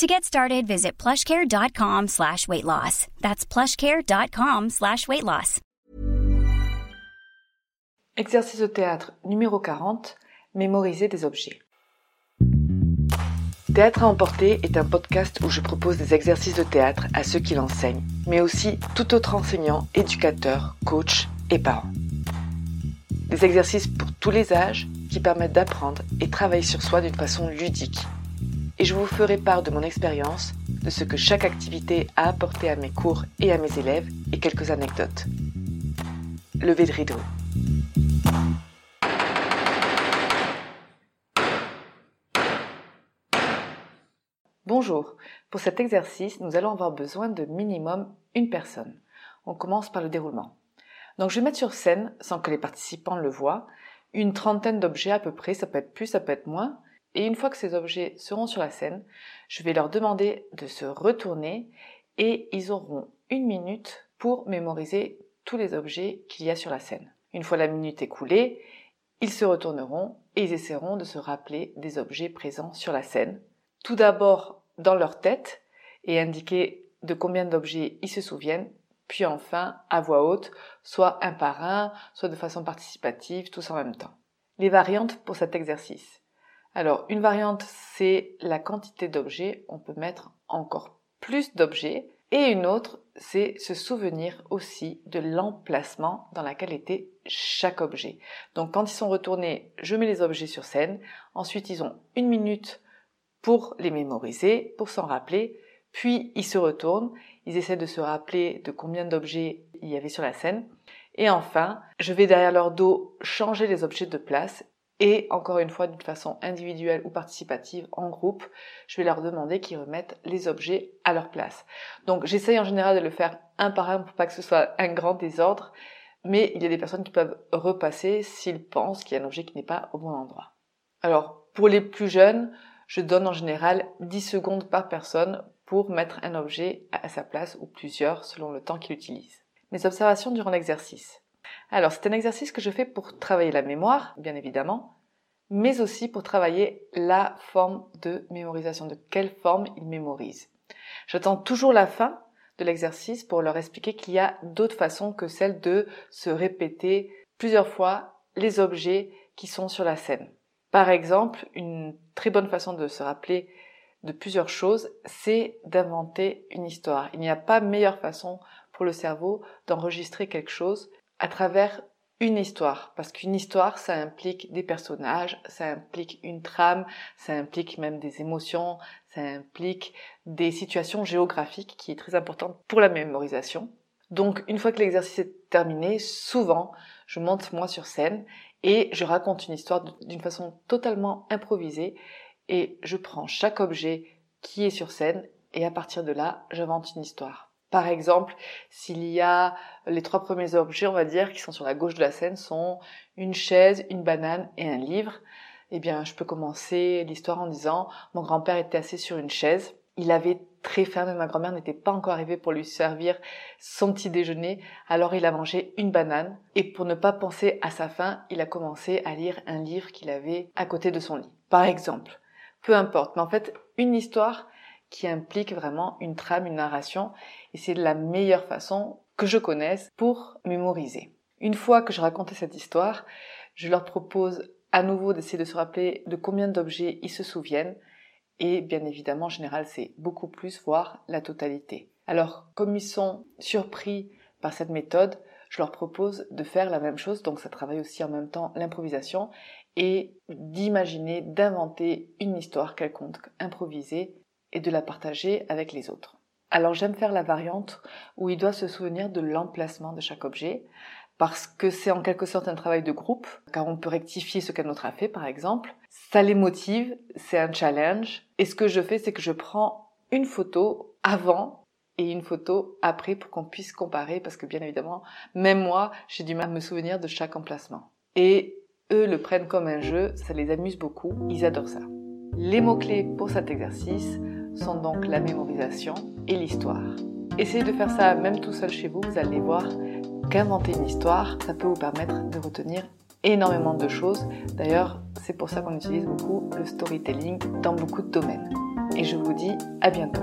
To get started, visit plushcare.com slash weight loss. That's plushcare.com slash weight loss. Exercice de théâtre numéro 40. Mémoriser des objets. Théâtre à emporter est un podcast où je propose des exercices de théâtre à ceux qui l'enseignent, mais aussi tout autre enseignant, éducateur, coach et parents. Des exercices pour tous les âges qui permettent d'apprendre et travailler sur soi d'une façon ludique. Et je vous ferai part de mon expérience, de ce que chaque activité a apporté à mes cours et à mes élèves et quelques anecdotes. Levez de rideau. Bonjour, pour cet exercice, nous allons avoir besoin de minimum une personne. On commence par le déroulement. Donc je vais mettre sur scène, sans que les participants le voient, une trentaine d'objets à peu près, ça peut être plus, ça peut être moins, et une fois que ces objets seront sur la scène, je vais leur demander de se retourner et ils auront une minute pour mémoriser tous les objets qu'il y a sur la scène. Une fois la minute écoulée, ils se retourneront et ils essaieront de se rappeler des objets présents sur la scène. Tout d'abord dans leur tête et indiquer de combien d'objets ils se souviennent, puis enfin à voix haute, soit un par un, soit de façon participative, tous en même temps. Les variantes pour cet exercice. Alors, une variante, c'est la quantité d'objets. On peut mettre encore plus d'objets. Et une autre, c'est se souvenir aussi de l'emplacement dans lequel était chaque objet. Donc, quand ils sont retournés, je mets les objets sur scène. Ensuite, ils ont une minute pour les mémoriser, pour s'en rappeler, puis ils se retournent, ils essaient de se rappeler de combien d'objets il y avait sur la scène, et enfin, je vais derrière leur dos changer les objets de place, et encore une fois, d'une façon individuelle ou participative, en groupe, je vais leur demander qu'ils remettent les objets à leur place. Donc j'essaye en général de le faire un par un pour pas que ce soit un grand désordre, mais il y a des personnes qui peuvent repasser s'ils pensent qu'il y a un objet qui n'est pas au bon endroit. Alors, pour les plus jeunes, je donne en général 10 secondes par personne pour mettre un objet à sa place ou plusieurs selon le temps qu'il utilise. Mes observations durant l'exercice. Alors, c'est un exercice que je fais pour travailler la mémoire, bien évidemment, mais aussi pour travailler la forme de mémorisation, de quelle forme il mémorise. J'attends toujours la fin de l'exercice pour leur expliquer qu'il y a d'autres façons que celle de se répéter plusieurs fois les objets qui sont sur la scène. Par exemple, une très bonne façon de se rappeler de plusieurs choses, c'est d'inventer une histoire. Il n'y a pas meilleure façon pour le cerveau d'enregistrer quelque chose à travers une histoire, parce qu'une histoire, ça implique des personnages, ça implique une trame, ça implique même des émotions, ça implique des situations géographiques qui est très importante pour la mémorisation. Donc, une fois que l'exercice est terminé, souvent, je monte moi sur scène et je raconte une histoire d'une façon totalement improvisée et je prends chaque objet qui est sur scène et à partir de là, j'invente une histoire. Par exemple, s'il y a les trois premiers objets, on va dire, qui sont sur la gauche de la scène, sont une chaise, une banane et un livre, eh bien, je peux commencer l'histoire en disant, mon grand-père était assis sur une chaise, il avait très faim, mais ma grand-mère n'était pas encore arrivée pour lui servir son petit déjeuner, alors il a mangé une banane, et pour ne pas penser à sa faim, il a commencé à lire un livre qu'il avait à côté de son lit. Par exemple. Peu importe, mais en fait, une histoire qui implique vraiment une trame, une narration, et c'est la meilleure façon que je connaisse pour mémoriser. Une fois que je racontais cette histoire, je leur propose à nouveau d'essayer de se rappeler de combien d'objets ils se souviennent, et bien évidemment, en général, c'est beaucoup plus, voire la totalité. Alors, comme ils sont surpris par cette méthode, je leur propose de faire la même chose, donc ça travaille aussi en même temps l'improvisation, et d'imaginer, d'inventer une histoire quelconque, improvisée, et de la partager avec les autres. Alors j'aime faire la variante où il doit se souvenir de l'emplacement de chaque objet, parce que c'est en quelque sorte un travail de groupe, car on peut rectifier ce qu'un autre a fait, par exemple. Ça les motive, c'est un challenge. Et ce que je fais, c'est que je prends une photo avant et une photo après pour qu'on puisse comparer parce que bien évidemment, même moi, j'ai du mal à me souvenir de chaque emplacement. Et eux le prennent comme un jeu, ça les amuse beaucoup, ils adorent ça. Les mots-clés pour cet exercice sont donc la mémorisation et l'histoire. Essayez de faire ça même tout seul chez vous, vous allez voir qu'inventer une histoire, ça peut vous permettre de retenir énormément de choses. D'ailleurs, c'est pour ça qu'on utilise beaucoup le storytelling dans beaucoup de domaines. Et je vous dis à bientôt.